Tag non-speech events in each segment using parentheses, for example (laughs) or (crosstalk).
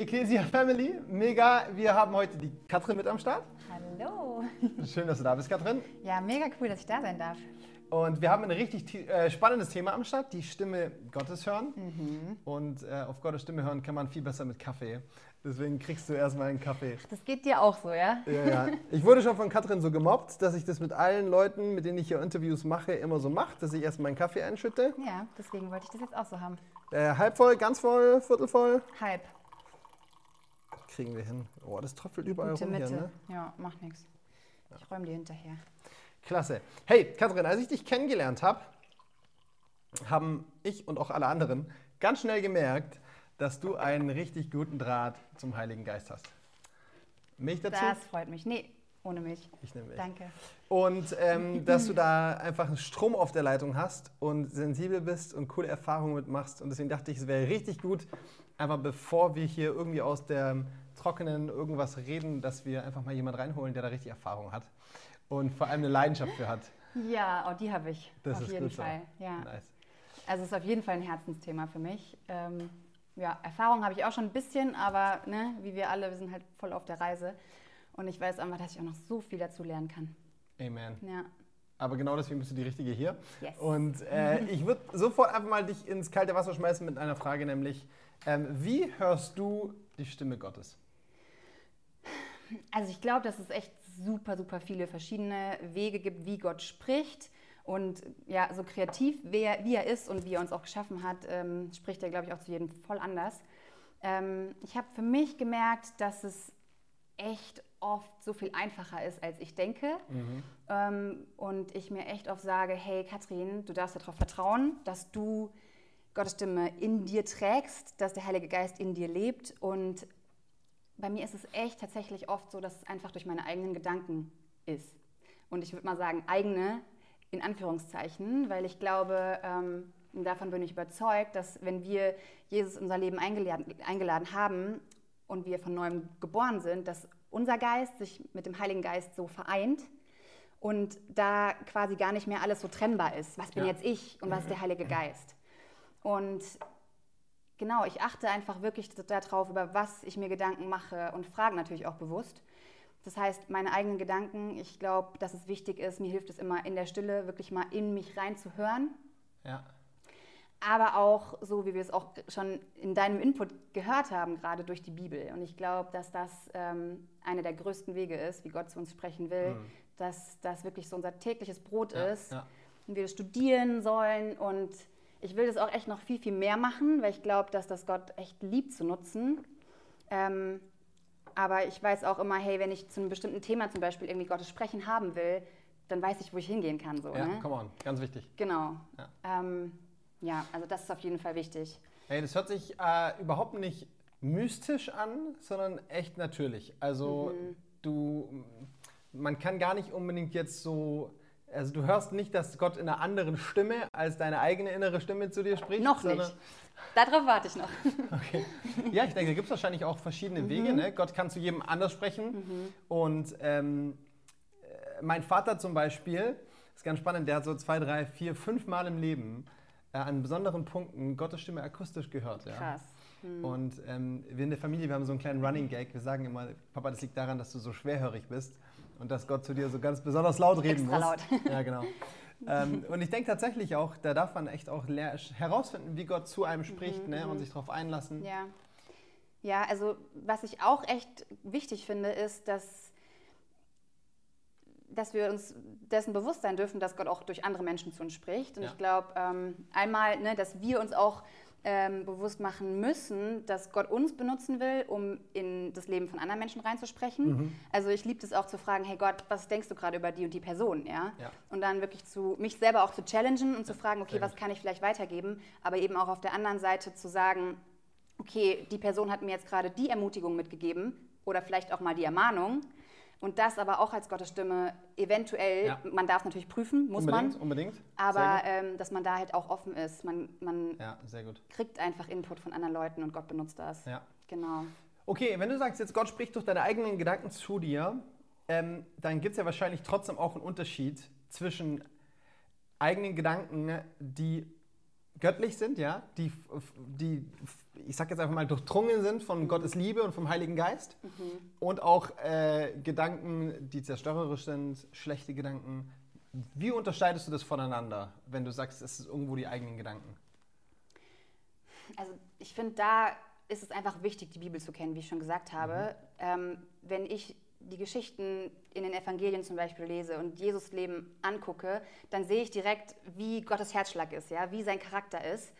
Ecclesia Family, mega. Wir haben heute die Katrin mit am Start. Hallo. Schön, dass du da bist, Katrin. Ja, mega cool, dass ich da sein darf. Und wir haben ein richtig äh, spannendes Thema am Start, die Stimme Gottes hören. Und äh, auf Gottes Stimme hören kann man viel besser mit Kaffee. Deswegen kriegst du erstmal einen Kaffee. Das geht dir auch so, ja? Ja, ja. Ich wurde schon von Katrin so gemobbt, dass ich das mit allen Leuten, mit denen ich hier Interviews mache, immer so mache, dass ich erstmal einen Kaffee einschütte. Ja, deswegen wollte ich das jetzt auch so haben. Äh, halb voll, ganz voll, viertel voll. Halb. Kriegen wir hin. Oh, das tröpfelt überall Gute rum Mitte. hier, ne? Ja, macht nichts. Ich räume dir hinterher. Klasse. Hey, Katrin, als ich dich kennengelernt habe, haben ich und auch alle anderen ganz schnell gemerkt, dass du einen richtig guten Draht zum Heiligen Geist hast. Milch dazu? Das freut mich. Nee, ohne mich. Ich nehme Milch. Danke. Und ähm, (laughs) dass du da einfach einen Strom auf der Leitung hast und sensibel bist und coole Erfahrungen mitmachst. Und deswegen dachte ich, es wäre richtig gut, einfach bevor wir hier irgendwie aus der Trockenen irgendwas reden, dass wir einfach mal jemanden reinholen, der da richtig Erfahrung hat und vor allem eine Leidenschaft für hat. Ja, auch die habe ich. Das auf ist jeden gut so. Fall. Ja. Nice. Also es ist auf jeden Fall ein Herzensthema für mich. Ähm, ja, Erfahrung habe ich auch schon ein bisschen, aber ne, wie wir alle, wir sind halt voll auf der Reise. Und ich weiß einfach, dass ich auch noch so viel dazu lernen kann. Amen. Ja. Aber genau deswegen bist du die Richtige hier. Yes. Und äh, ich würde sofort einfach mal dich ins kalte Wasser schmeißen mit einer Frage, nämlich, ähm, wie hörst du die Stimme Gottes? Also ich glaube, dass es echt super, super viele verschiedene Wege gibt, wie Gott spricht. Und ja, so kreativ, wie er, wie er ist und wie er uns auch geschaffen hat, ähm, spricht er, glaube ich, auch zu jedem voll anders. Ähm, ich habe für mich gemerkt, dass es echt oft so viel einfacher ist, als ich denke. Ähm, und ich mir echt oft sage, hey Katrin, du darfst darauf vertrauen, dass du Gottes Stimme in dir trägst, dass der Heilige Geist in dir lebt. Und bei mir ist es echt tatsächlich oft so, dass es einfach durch meine eigenen Gedanken ist. Und ich würde mal sagen, eigene in Anführungszeichen, weil ich glaube, ähm, davon bin ich überzeugt, dass wenn wir Jesus in unser Leben eingeladen, eingeladen haben und wir von neuem geboren sind, dass unser Geist sich mit dem Heiligen Geist so vereint und da quasi gar nicht mehr alles so trennbar ist. Was bin Ja. jetzt ich und was ist der Heilige Geist? Und genau, ich achte einfach wirklich darauf, über was ich mir Gedanken mache und frage natürlich auch bewusst. Das heißt, meine eigenen Gedanken, ich glaube, dass es wichtig ist, mir hilft es immer in der Stille wirklich mal in mich reinzuhören, Ja. Aber auch so, wie wir es auch schon in deinem Input gehört haben, gerade durch die Bibel. Und ich glaube, dass das ähm, einer der größten Wege ist, wie Gott zu uns sprechen will, dass das wirklich so unser tägliches Brot Mhm. Ja, ist ja. und wir studieren sollen. Und ich will das auch echt noch viel, viel mehr machen, weil ich glaube, dass das Gott echt liebt zu nutzen. Ähm, aber ich weiß auch immer, hey, wenn ich zu einem bestimmten Thema zum Beispiel irgendwie Gottes Sprechen haben will, dann weiß ich, wo ich hingehen kann. So, Ja, ne? come on, ganz wichtig. Genau. Ja. Ähm, ja, also das ist auf jeden Fall wichtig. Hey, das hört sich äh, überhaupt nicht mystisch an, sondern echt natürlich. Also du, man kann gar nicht unbedingt jetzt so, also du hörst nicht, dass Gott in einer anderen Stimme als deine eigene innere Stimme zu dir spricht. Noch nicht. Darauf warte ich noch. (laughs) Okay. Ja, ich denke, da gibt es wahrscheinlich auch verschiedene Wege. Ne? Gott kann zu jedem anders sprechen. Und ähm, äh, mein Vater zum Beispiel, ist ganz spannend, der hat so zwei, drei, vier, fünf Mal im Leben äh, an besonderen Punkten Gottes Stimme akustisch gehört. Ja? Krass. Und ähm, wir in der Familie, wir haben so einen kleinen Running Gag. Wir sagen immer, Papa, das liegt daran, dass du so schwerhörig bist und dass Gott zu dir so ganz besonders laut reden Extra muss. laut. (laughs) Ja, genau. ähm, und ich denke tatsächlich auch, da darf man echt auch herausfinden, wie Gott zu einem spricht ne? und sich darauf einlassen. Mhm, Ja. Ja, also was ich auch echt wichtig finde, ist, dass, dass wir uns dessen bewusst sein dürfen, dass Gott auch durch andere Menschen zu uns spricht. Und Ja. ich glaube, ähm, einmal, ne, dass wir uns auch ähm, bewusst machen müssen, dass Gott uns benutzen will, um in das Leben von anderen Menschen reinzusprechen. Also ich liebe es auch zu fragen, hey Gott, was denkst du gerade über die und die Person? Ja? Ja. Und dann wirklich zu mich selber auch zu challengen und zu fragen, okay, was kann ich vielleicht weitergeben? Aber eben auch auf der anderen Seite zu sagen, okay, die Person hat mir jetzt gerade die Ermutigung mitgegeben oder vielleicht auch mal die Ermahnung. Und das aber auch als Gottes Stimme eventuell, Ja. man darf es natürlich prüfen, muss unbedingt, man, unbedingt. aber Sehr ähm, dass man da halt auch offen ist. Man, man. Ja, sehr gut. kriegt einfach Input von anderen Leuten und Gott benutzt das. Ja. Genau. Okay, wenn du sagst, jetzt Gott spricht durch deine eigenen Gedanken zu dir, ähm, dann gibt es ja wahrscheinlich trotzdem auch einen Unterschied zwischen eigenen Gedanken, die göttlich sind, ja, die, die ich sag jetzt einfach mal, durchdrungen sind von Gottes Liebe und vom Heiligen Geist. Mhm. Und auch äh, Gedanken, die zerstörerisch sind, schlechte Gedanken. Wie unterscheidest du das voneinander, wenn du sagst, es ist irgendwo die eigenen Gedanken? Also ich finde, da ist es einfach wichtig, die Bibel zu kennen, wie ich schon gesagt habe. Mhm. Ähm, wenn ich die Geschichten in den Evangelien zum Beispiel lese und Jesus Leben angucke, dann sehe ich direkt, wie Gottes Herzschlag ist, ja, wie sein Charakter ist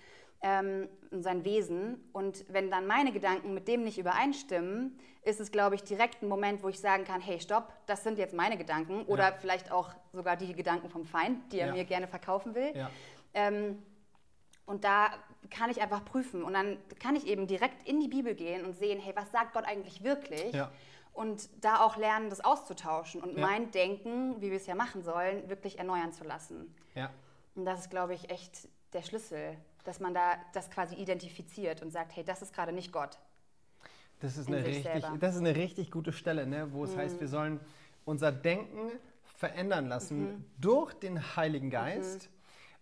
ähm, sein Wesen. Und wenn dann meine Gedanken mit dem nicht übereinstimmen, ist es, glaube ich, direkt ein Moment, wo ich sagen kann, hey, stopp, das sind jetzt meine Gedanken. Oder ja. vielleicht auch sogar die Gedanken vom Feind, die er ja. mir gerne verkaufen will. Ja. Ähm, und da kann ich einfach prüfen. Und dann kann ich eben direkt in die Bibel gehen und sehen, hey, was sagt Gott eigentlich wirklich? Und da auch lernen, das auszutauschen und mein Denken, wie wir es ja machen sollen, wirklich erneuern zu lassen. Und das ist, glaube ich, echt der Schlüssel dass man da das quasi identifiziert und sagt, hey, das ist gerade nicht Gott. Das ist, eine richtig, das ist eine richtig gute Stelle, ne, wo es mhm. heißt, wir sollen unser Denken verändern lassen mhm. durch den Heiligen Geist. Mhm.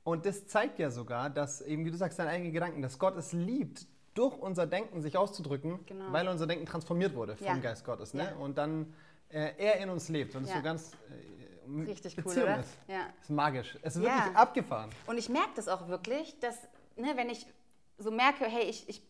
Und das zeigt ja sogar, dass eben, wie du sagst, deine eigenen Gedanken, dass Gott es liebt, durch unser Denken sich auszudrücken, genau. weil unser Denken transformiert wurde vom ja. Geist Gottes. Ne? Ja. Und dann äh, er in uns lebt. Und das ja. so ganz äh, Richtig Beziehung cool, oder? Ist. Ja. ist magisch. Es ist wirklich abgefahren. Und ich merke das auch wirklich, dass ne, wenn ich so merke, hey, ich, ich,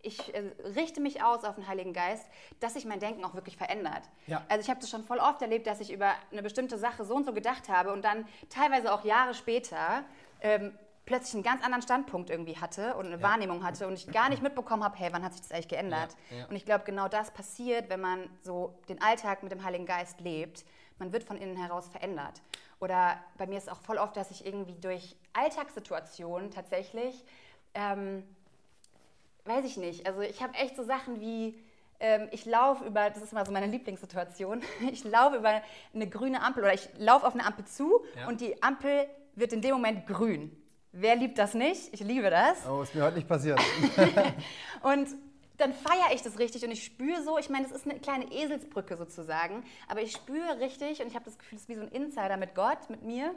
ich äh, richte mich aus auf den Heiligen Geist, dass sich mein Denken auch wirklich verändert. Ja. Also ich habe das schon voll oft erlebt, dass ich über eine bestimmte Sache so und so gedacht habe und dann teilweise auch Jahre später ähm, plötzlich einen ganz anderen Standpunkt irgendwie hatte und eine ja. Wahrnehmung hatte und ich gar nicht mitbekommen habe, hey, wann hat sich das eigentlich geändert? Ja. Und ich glaube, genau das passiert, wenn man so den Alltag mit dem Heiligen Geist lebt. Man wird von innen heraus verändert. Oder bei mir ist auch voll oft, dass ich irgendwie durch Alltagssituationen tatsächlich, ähm, weiß ich nicht, also ich habe echt so Sachen wie, ähm, ich laufe über, das ist mal so meine Lieblingssituation, (laughs) ich laufe über eine grüne Ampel oder ich laufe auf eine Ampel zu ja. und die Ampel wird in dem Moment grün. Wer liebt das nicht? Ich liebe das. Oh, ist mir heute nicht passiert. (laughs) und dann feiere ich das richtig und ich spüre so, ich meine, das ist eine kleine Eselsbrücke sozusagen, aber ich spüre richtig und ich habe das Gefühl, es ist wie so ein Insider mit Gott, mit mir,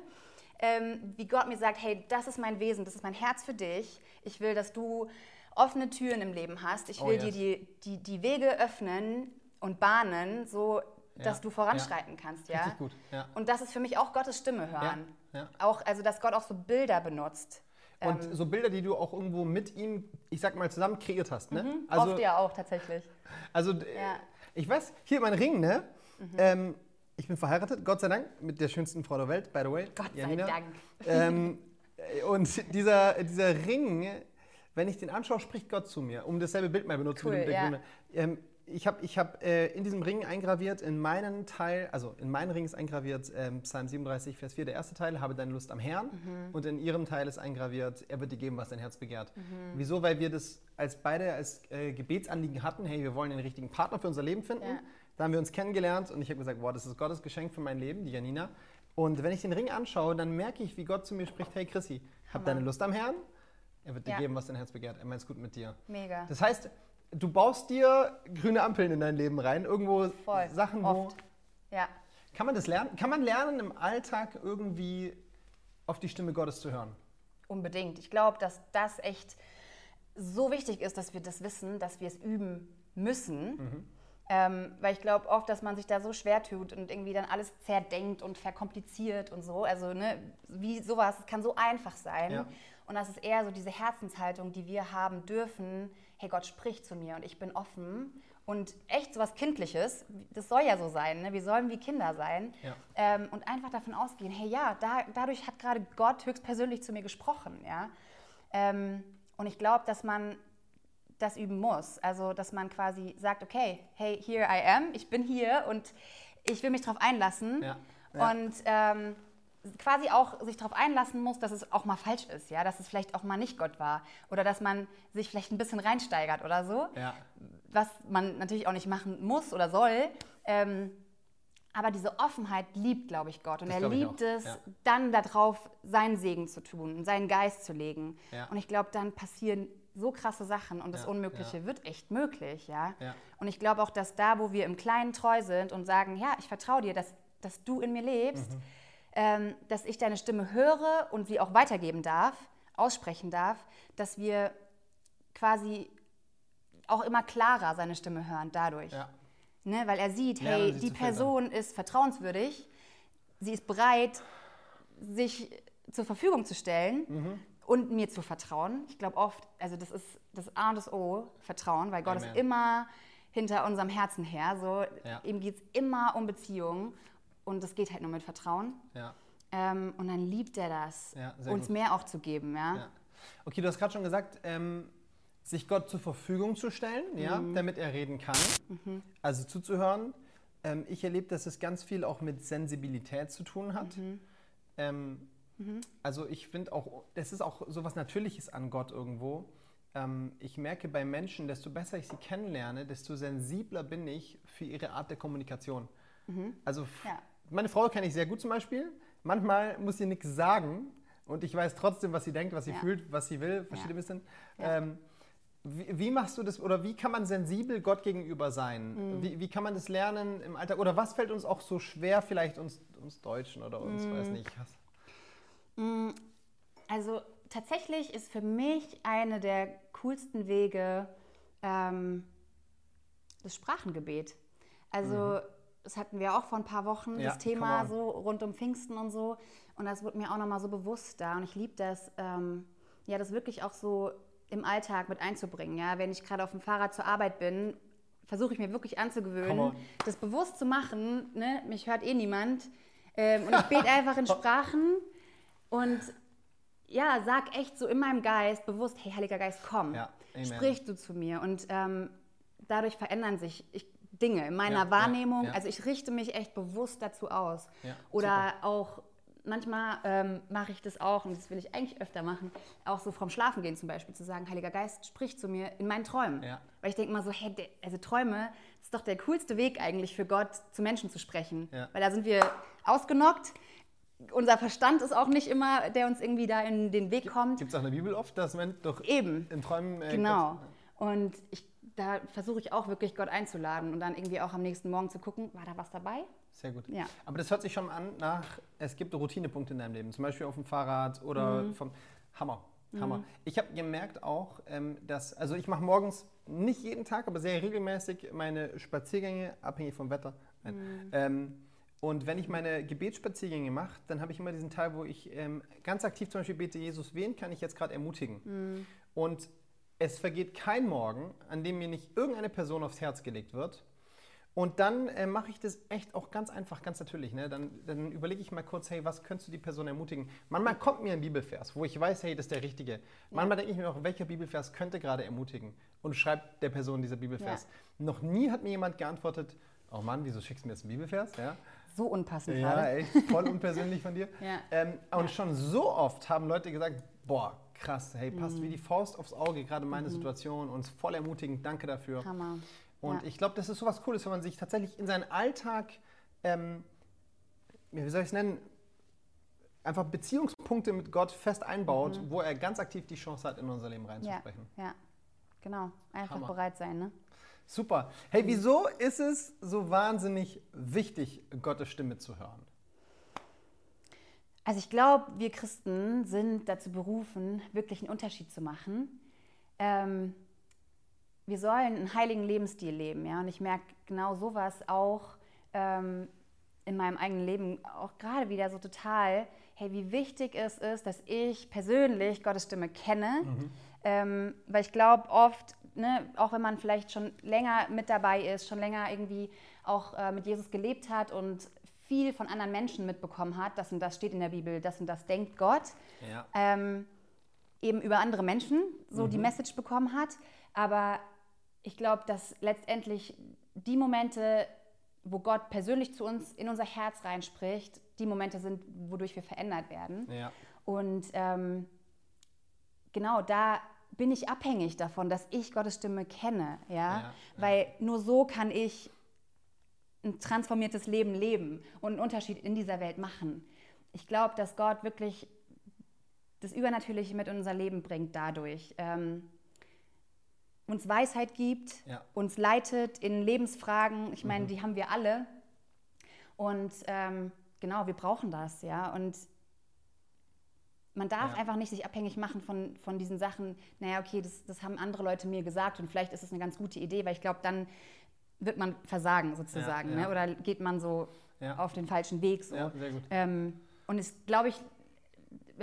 ähm, wie Gott mir sagt, hey, das ist mein Wesen, das ist mein Herz für dich. Ich will, dass du offene Türen im Leben hast. Ich oh, will oh, yes. dir die, die, die Wege öffnen und bahnen, so dass ja. du voranschreiten ja. kannst, ja? Richtig gut. Ja. Und das ist für mich auch Gottes Stimme hören. Auch, also dass Gott auch so Bilder benutzt. Und ähm, so Bilder, die du auch irgendwo mit ihm, ich sag mal, zusammen kreiert hast, ne? Mhm, also, oft ja auch tatsächlich. Also, ja. ich weiß, hier mein Ring, ne? Mhm. Ähm, ich bin verheiratet, Gott sei Dank, mit der schönsten Frau der Welt, by the way. Gott Janina. sei Dank. Ähm, und dieser, dieser Ring, wenn ich den anschaue, spricht Gott zu mir, um dasselbe Bild mal benutzen cool, ja. ähm, ich habe ich hab, äh, in diesem Ring eingraviert, in meinen Teil, also in meinen Ring ist eingraviert äh, Psalm 37, Vers 4, der erste Teil, habe deine Lust am Herrn. Mhm. Und in ihrem Teil ist eingraviert, er wird dir geben, was dein Herz begehrt. Mhm. Wieso? Weil wir das als beide als äh, Gebetsanliegen hatten, hey, wir wollen den richtigen Partner für unser Leben finden. Ja. Da haben wir uns kennengelernt und ich habe gesagt, boah, das ist Gottes Geschenk für mein Leben, die Janina. Und wenn ich den Ring anschaue, dann merke ich, wie Gott zu mir spricht, hey Chrissy, hab deine Lust am Herrn, er wird dir ja. geben, was dein Herz begehrt. Er meint es gut mit dir. Mega. Das heißt, du baust dir grüne Ampeln in dein Leben rein, irgendwo Voll. Sachen, wo. Oft. Ja. Kann man das lernen? Kann man lernen, im Alltag irgendwie auf die Stimme Gottes zu hören? Unbedingt. Ich glaube, dass das echt so wichtig ist, dass wir das wissen, dass wir es üben müssen. Mhm. Ähm, weil ich glaube oft, dass man sich da so schwer tut und irgendwie dann alles zerdenkt und verkompliziert und so. Also, ne, wie sowas, es kann so einfach sein. Ja. Und das ist eher so diese Herzenshaltung, die wir haben dürfen. Hey, Gott spricht zu mir und ich bin offen. Und echt so was Kindliches, das soll ja so sein, ne? wir sollen wie Kinder sein. Ja. Ähm, und einfach davon ausgehen, hey ja, da, dadurch hat gerade Gott höchstpersönlich zu mir gesprochen. Ja? Ähm, und ich glaube, dass man das üben muss. Also, dass man quasi sagt, okay, hey, here I am, ich bin hier und ich will mich darauf einlassen. Ja. Ja. Und ähm, quasi auch sich darauf einlassen muss, dass es auch mal falsch ist, ja, dass es vielleicht auch mal nicht Gott war oder dass man sich vielleicht ein bisschen reinsteigert oder so, ja. was man natürlich auch nicht machen muss oder soll. Ähm, aber diese Offenheit liebt, glaube ich, Gott. Und das er liebt es, ja. dann darauf seinen Segen zu tun, seinen Geist zu legen. Ja. Und ich glaube, dann passieren so krasse Sachen und das Unmögliche wird echt möglich, ja. Und ich glaube auch, dass da, wo wir im Kleinen treu sind und sagen, ja, ich vertraue dir, dass, dass du in mir lebst, mhm ähm, dass ich deine Stimme höre und sie auch weitergeben darf, aussprechen darf, dass wir quasi auch immer klarer seine Stimme hören dadurch. Ja. Ne, weil er sieht, hey, die. Person ist vertrauenswürdig, sie ist bereit, sich zur Verfügung zu stellen Mhm. Und mir zu vertrauen. Ich glaube oft, also das ist das A und das O, Vertrauen, weil Gott Amen. ist immer hinter unserem Herzen her. So, Ja. Ihm geht es immer um Beziehungen und das geht halt nur mit Vertrauen. Ja. Ähm, und dann liebt er das, Ja, uns gut. mehr auch zu geben. Ja? Okay, du hast gerade schon gesagt, ähm, sich Gott zur Verfügung zu stellen, ja, Mhm. damit er reden kann. Also zuzuhören. Ähm, ich erlebe, dass es ganz viel auch mit Sensibilität zu tun hat. Mhm. Ähm, Also ich finde auch, das ist auch so was Natürliches an Gott irgendwo. Ähm, ich merke bei Menschen, desto besser ich sie kennenlerne, desto sensibler bin ich für ihre Art der Kommunikation. Also Mhm. Ja. meine Frau kenne ich sehr gut zum Beispiel. Manchmal muss sie nichts sagen und ich weiß trotzdem, was sie denkt, was sie Ja. fühlt, was sie will. Versteht ihr ein bisschen? Ähm, wie, wie machst du das oder wie kann man sensibel Gott gegenüber sein? Mhm. Wie, wie kann man das lernen im Alltag? Oder was fällt uns auch so schwer, vielleicht uns, uns Deutschen oder uns, weiß Mhm. nicht. Was? Also tatsächlich ist für mich eine der coolsten Wege ähm, das Sprachengebet. Also das hatten wir auch vor ein paar Wochen, Mhm. Ja, das Thema so rund um Pfingsten und so. Und das wurde mir auch nochmal so bewusst da. Und ich liebe das, ähm, ja, das wirklich auch so im Alltag mit einzubringen. Ja? Wenn ich gerade auf dem Fahrrad zur Arbeit bin, versuche ich mir wirklich anzugewöhnen, das bewusst zu machen. Ne? Mich hört eh niemand. Ähm, und ich bete einfach in (laughs) Sprachen und ja, sag echt so in meinem Geist bewusst, hey, Heiliger Geist, komm, Ja, sprich du zu mir. Und ähm, dadurch verändern sich ich, Dinge in meiner Ja, Wahrnehmung. ja. Also ich richte mich echt bewusst dazu aus. Oder auch, manchmal ähm, mache ich das auch, und das will ich eigentlich öfter machen, auch so vom Schlafengehen zum Beispiel, zu sagen, Heiliger Geist, sprich zu mir in meinen Träumen. Ja. Weil ich denke mal so, hey, also Träume, das ist doch der coolste Weg eigentlich für Gott, zu Menschen zu sprechen. Ja. Weil da sind wir ausgenockt. Unser Verstand ist auch nicht immer, der uns irgendwie da in den Weg kommt. Gibt es auch in der Bibel oft, dass man doch Eben. in Träumen. äh, Genau. Und ich, da versuche ich auch wirklich Gott einzuladen und dann irgendwie auch am nächsten Morgen zu gucken, war da was dabei? Sehr gut. Ja. Aber das hört sich schon an nach, es gibt Routinepunkte in deinem Leben, zum Beispiel auf dem Fahrrad oder Mhm. vom Hammer. Hammer. Ich habe gemerkt auch, ähm, dass, also ich mache morgens nicht jeden Tag, aber sehr regelmäßig meine Spaziergänge, abhängig vom Wetter. Mhm. Ähm, und wenn ich meine Gebetsspaziergänge mache, dann habe ich immer diesen Teil, wo ich ähm, ganz aktiv zum Beispiel bete, Jesus, wen kann ich jetzt gerade ermutigen? Mhm. Und es vergeht kein Morgen, an dem mir nicht irgendeine Person aufs Herz gelegt wird. Und dann äh, mache ich das echt auch ganz einfach, ganz natürlich. Ne? Dann, dann überlege ich mal kurz, hey, was könntest du die Person ermutigen? Manchmal kommt mir ein Bibelvers, wo ich weiß, hey, das ist der richtige. Manchmal denke ich mir auch, welcher Bibelvers könnte gerade ermutigen? Und schreibt der Person dieser Bibelvers. Noch nie hat mir jemand geantwortet, oh Mann, wieso schickst du mir jetzt einen Bibelvers? Ja, So unpassend ja gerade. echt, voll unpersönlich von dir. (laughs) Ja. Ähm, und schon so oft haben Leute gesagt, boah, krass, hey, passt Mhm. wie die Faust aufs Auge, gerade meine Situation, uns voll ermutigend, danke dafür. Hammer. Und Ja. ich glaube, das ist sowas Cooles, wenn man sich tatsächlich in seinen Alltag, ähm, ja, wie soll ich es nennen, einfach Beziehungspunkte mit Gott fest einbaut, Mhm. wo er ganz aktiv die Chance hat, in unser Leben Ja, reinzusprechen. ja, genau. Einfach Hammer. bereit sein, ne? Super. Hey, wieso ist es so wahnsinnig wichtig, Gottes Stimme zu hören? Also ich glaube, wir Christen sind dazu berufen, wirklich einen Unterschied zu machen. Ähm, wir sollen einen heiligen Lebensstil leben, ja. Und ich merke genau sowas auch ähm, in meinem eigenen Leben auch gerade wieder so total. Hey, wie wichtig es ist, dass ich persönlich Gottes Stimme kenne, ähm, weil ich glaube oft, ne, auch wenn man vielleicht schon länger mit dabei ist, schon länger irgendwie auch äh, mit Jesus gelebt hat und viel von anderen Menschen mitbekommen hat, das und das steht in der Bibel, das und das denkt Gott, Ja. ähm, eben über andere Menschen so Mhm. die Message bekommen hat. Aber ich glaube, dass letztendlich die Momente, wo Gott persönlich zu uns in unser Herz reinspricht, die Momente sind, wodurch wir verändert werden. Ja. Und ähm, genau da bin ich abhängig davon, dass ich Gottes Stimme kenne, ja, Ja, weil nur so kann ich ein transformiertes Leben leben und einen Unterschied in dieser Welt machen. Ich glaube, dass Gott wirklich das Übernatürliche mit in unser Leben bringt dadurch. Ähm, uns Weisheit gibt, Ja. uns leitet in Lebensfragen. Ich Mhm. meine, die haben wir alle. Und ähm, genau, wir brauchen das, ja. Und man darf Ja. einfach nicht sich abhängig machen von, von diesen Sachen, naja, okay, das, das haben andere Leute mir gesagt und vielleicht ist es eine ganz gute Idee, weil ich glaube, dann wird man versagen sozusagen. Ja, Ne? ja. Oder geht man so auf den falschen Weg. So. Ja, sehr gut. Ähm, und es, glaube ich,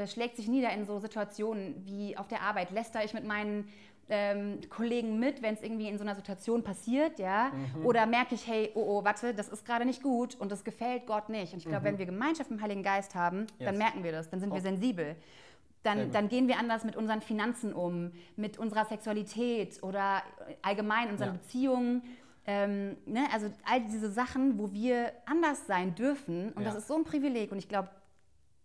schlägt sich nieder in so Situationen wie auf der Arbeit. Läster ich mit meinen ähm, Kollegen mit, wenn es irgendwie in so einer Situation passiert, ja? Mhm. Oder merke ich, hey, oh, oh, warte, das ist gerade nicht gut und das gefällt Gott nicht. Und ich glaube, wenn wir Gemeinschaft mit dem Heiligen Geist haben, dann Mhm. Yes. merken wir das, dann sind wir Oh. sensibel. Sehr Dann, dann gehen wir anders mit unseren Finanzen um, mit unserer Sexualität oder allgemein unseren Ja. Beziehungen. Ähm, ne? Also all diese Sachen, wo wir anders sein dürfen. Und Ja. das ist so ein Privileg. Und ich glaube,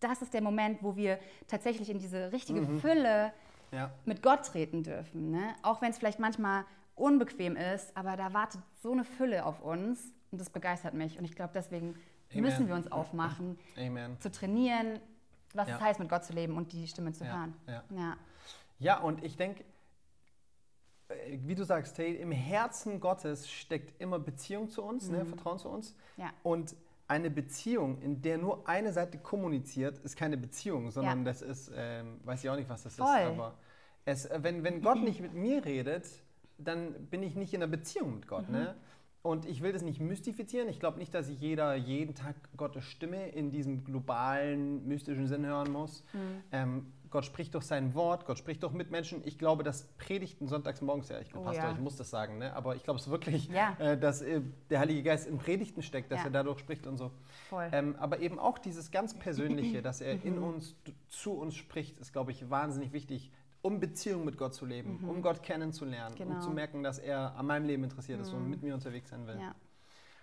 das ist der Moment, wo wir tatsächlich in diese richtige Mhm. Fülle Ja. mit Gott treten dürfen. Ne? Auch wenn es vielleicht manchmal unbequem ist, aber da wartet so eine Fülle auf uns und das begeistert mich. Und ich glaube, deswegen Amen. müssen wir uns aufmachen, Amen. zu trainieren, was Ja. es heißt, mit Gott zu leben und die Stimme zu Ja, hören. ja. Ja. Und ich denke, äh, wie du sagst, hey, im Herzen Gottes steckt immer Beziehung zu uns, ne, Vertrauen zu uns. Ja. Und eine Beziehung, in der nur eine Seite kommuniziert, ist keine Beziehung, sondern Ja. das ist, ähm, weiß ich auch nicht, was das Voll. ist, aber es, äh, wenn, wenn Gott (laughs) nicht mit mir redet, dann bin ich nicht in einer Beziehung mit Gott. Mhm. Ne? Und ich will das nicht mystifizieren. Ich glaube nicht, dass jeder jeden Tag Gottes Stimme in diesem globalen, mystischen Sinn hören muss. Mhm. Ähm, Gott spricht durch sein Wort, Gott spricht durch Mitmenschen. Ich glaube, das Predigten sonntags morgens, ja, ich bin Oh, Pastor, ja. ich muss das sagen, ne? aber ich glaube es wirklich, Ja. äh, dass äh, der Heilige Geist in Predigten steckt, dass Ja. er dadurch spricht und so. Ähm, aber eben auch dieses ganz Persönliche, dass er in (laughs) Mhm. uns, zu uns spricht, ist, glaube ich, wahnsinnig wichtig, um Beziehung mit Gott zu leben, um Gott kennenzulernen, um Mhm. Genau. Mhm. zu merken, dass er an meinem Leben interessiert ist und mit mir unterwegs sein will. Ja.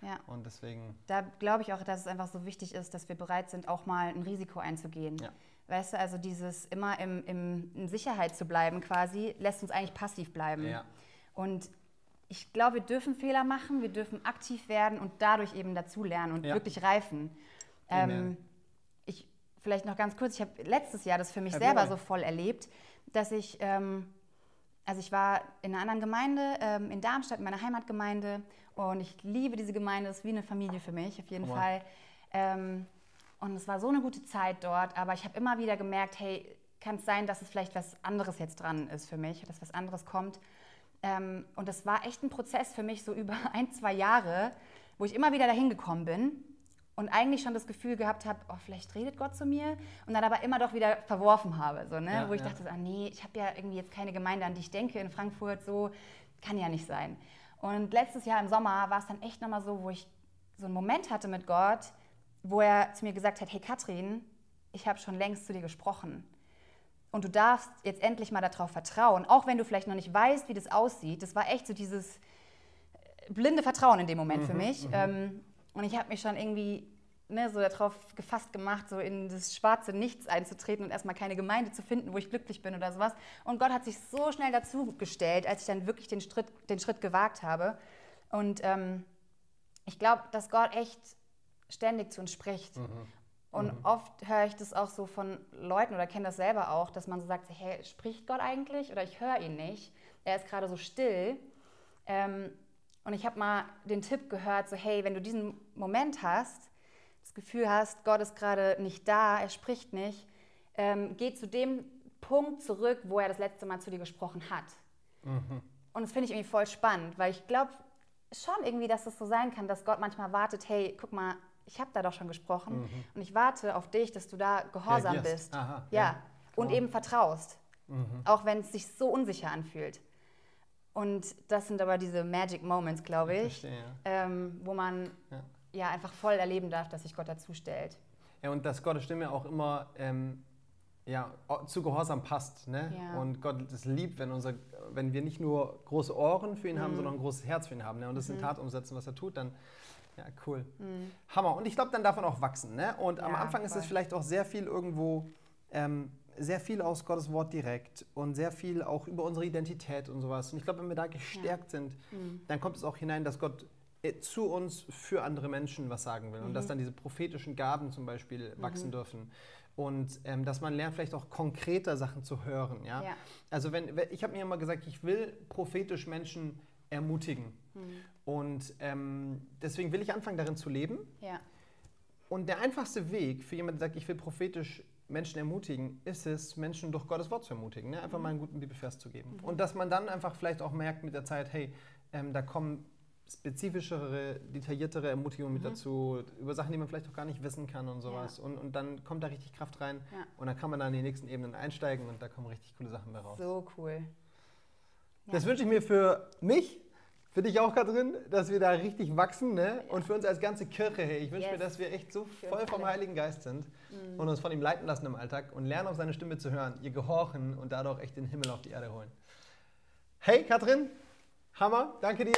Ja. Und deswegen, Da glaube ich auch, dass es einfach so wichtig ist, dass wir bereit sind, auch mal ein Risiko einzugehen. Ja. Weißt du, also dieses immer im, im, in Sicherheit zu bleiben quasi, lässt uns eigentlich passiv bleiben. ja, Und ich glaube, wir dürfen Fehler machen, wir dürfen aktiv werden und dadurch eben dazulernen und Ja. wirklich reifen. Ähm, ich, vielleicht noch ganz kurz, ich habe letztes Jahr das für mich Herr selber Björn. so voll erlebt, dass ich, ähm, also ich war in einer anderen Gemeinde, ähm, in Darmstadt, in meiner Heimatgemeinde und ich liebe diese Gemeinde, es ist wie eine Familie für mich, auf jeden on. Fall. Und es war so eine gute Zeit dort, aber ich habe immer wieder gemerkt, hey, kann es sein, dass es vielleicht was anderes jetzt dran ist für mich, dass was anderes kommt. Ähm, und das war echt ein Prozess für mich, so (laughs) über ein, zwei Jahre, wo ich immer wieder dahin gekommen bin und eigentlich schon das Gefühl gehabt habe, oh, vielleicht redet Gott zu mir und dann aber immer doch wieder verworfen habe. So, ne? Ja, wo ich ja. dachte, ah, nee, ich habe ja irgendwie jetzt keine Gemeinde, an die ich denke in Frankfurt, so kann ja nicht sein. Und letztes Jahr im Sommer war es dann echt nochmal so, wo ich so einen Moment hatte mit Gott, wo er zu mir gesagt hat, hey Katrin, ich habe schon längst zu dir gesprochen. Und du darfst jetzt endlich mal darauf vertrauen, auch wenn du vielleicht noch nicht weißt, wie das aussieht. Das war echt so dieses äh, blinde Vertrauen in dem Moment für mich. Ähm, und ich habe mich schon irgendwie ne, so darauf gefasst gemacht, so in das schwarze Nichts einzutreten und erstmal keine Gemeinde zu finden, wo ich glücklich bin oder sowas. Und Gott hat sich so schnell dazu gestellt, als ich dann wirklich den Schritt, den Schritt gewagt habe. Und ähm, ich glaube, dass Gott echt ständig zu uns spricht. Und oft höre ich das auch so von Leuten oder kenne das selber auch, dass man so sagt, hey, spricht Gott eigentlich oder ich höre ihn nicht. Er ist gerade so still. Ähm, und ich habe mal den Tipp gehört, so hey, wenn du diesen Moment hast, das Gefühl hast, Gott ist gerade nicht da, er spricht nicht, ähm, geh zu dem Punkt zurück, wo er das letzte Mal zu dir gesprochen hat. Und das finde ich irgendwie voll spannend, weil ich glaube schon irgendwie, dass es so sein kann, dass Gott manchmal wartet, hey, guck mal, ich habe da doch schon gesprochen und ich warte auf dich, dass du da gehorsam Reagierst. bist. Aha, ja. ja. Und eben vertraust, auch wenn es sich so unsicher anfühlt. Und das sind aber diese Magic Moments, glaube ich, verstehe, ja. ähm, wo man Ja. ja. einfach voll erleben darf, dass sich Gott dazu stellt. Ja, und dass Gottes Stimme auch immer ähm, ja, zu Gehorsam passt. Ne? Ja. Und Gott es liebt, wenn, unser, wenn wir nicht nur große Ohren für ihn Mhm. haben, sondern ein großes Herz für ihn haben. Ne? Und das in Tat umsetzen, was er tut, dann ja, cool. Mhm. Hammer. Und ich glaube, dann darf man auch wachsen. Ne? Und am Ja, Anfang ist es voll. vielleicht auch sehr viel irgendwo, ähm, sehr viel aus Gottes Wort direkt und sehr viel auch über unsere Identität und sowas. Und ich glaube, wenn wir da gestärkt sind, Mhm. dann kommt es auch hinein, dass Gott äh, zu uns für andere Menschen was sagen will und Mhm. dass dann diese prophetischen Gaben zum Beispiel wachsen dürfen. Und ähm, dass man lernt, vielleicht auch konkreter Sachen zu hören. Ja? Ja. Also wenn ich habe mir immer gesagt, ich will prophetisch Menschen ermutigen. Mhm. Und ähm, deswegen will ich anfangen, darin zu leben. Ja. Und der einfachste Weg für jemanden, der sagt, ich will prophetisch Menschen ermutigen, ist es, Menschen durch Gottes Wort zu ermutigen. Ne? Einfach mal einen guten Bibelvers zu geben. Und dass man dann einfach vielleicht auch merkt mit der Zeit, hey, ähm, da kommen spezifischere, detailliertere Ermutigungen mit dazu, über Sachen, die man vielleicht auch gar nicht wissen kann und sowas. Und, und dann kommt da richtig Kraft rein Ja. und dann kann man dann in die nächsten Ebenen einsteigen und da kommen richtig coole Sachen bei raus. So cool. Das wünsche ich mir für mich, für dich auch, Katrin, dass wir da richtig wachsen ne? und für uns als ganze Kirche. Hey, ich wünsche mir, Yes. dass wir echt so voll vom. Heiligen Geist sind Mhm. und uns von ihm leiten lassen im Alltag und lernen, auf seine Stimme zu hören, ihr gehorchen und dadurch echt den Himmel auf die Erde holen. Hey, Katrin, Hammer, danke dir.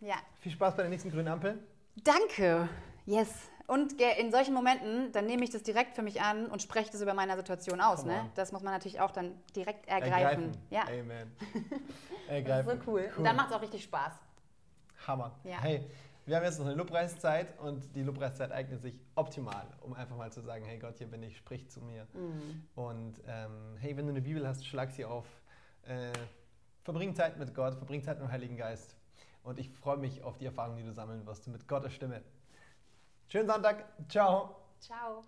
Ja. Viel Spaß bei der nächsten grünen Ampel. Danke. Yes. Und in solchen Momenten, dann nehme ich das direkt für mich an und spreche das über meine Situation aus. Ne? Das muss man natürlich auch dann direkt ergreifen. Ja. Amen. Das (laughs) Ergreifen. ist so cool. Und dann macht es auch richtig Spaß. Hammer. Ja. Hey, wir haben jetzt noch eine Lobpreiszeit und die Lobpreiszeit eignet sich optimal, um einfach mal zu sagen, hey Gott, hier bin ich, sprich zu mir. Mhm. Und ähm, hey, wenn du eine Bibel hast, schlag sie auf. Äh, verbring Zeit mit Gott, verbring Zeit mit dem Heiligen Geist. Und ich freue mich auf die Erfahrungen, die du sammeln wirst mit Gottes Stimme. Schönen Sonntag. Ciao. Ciao.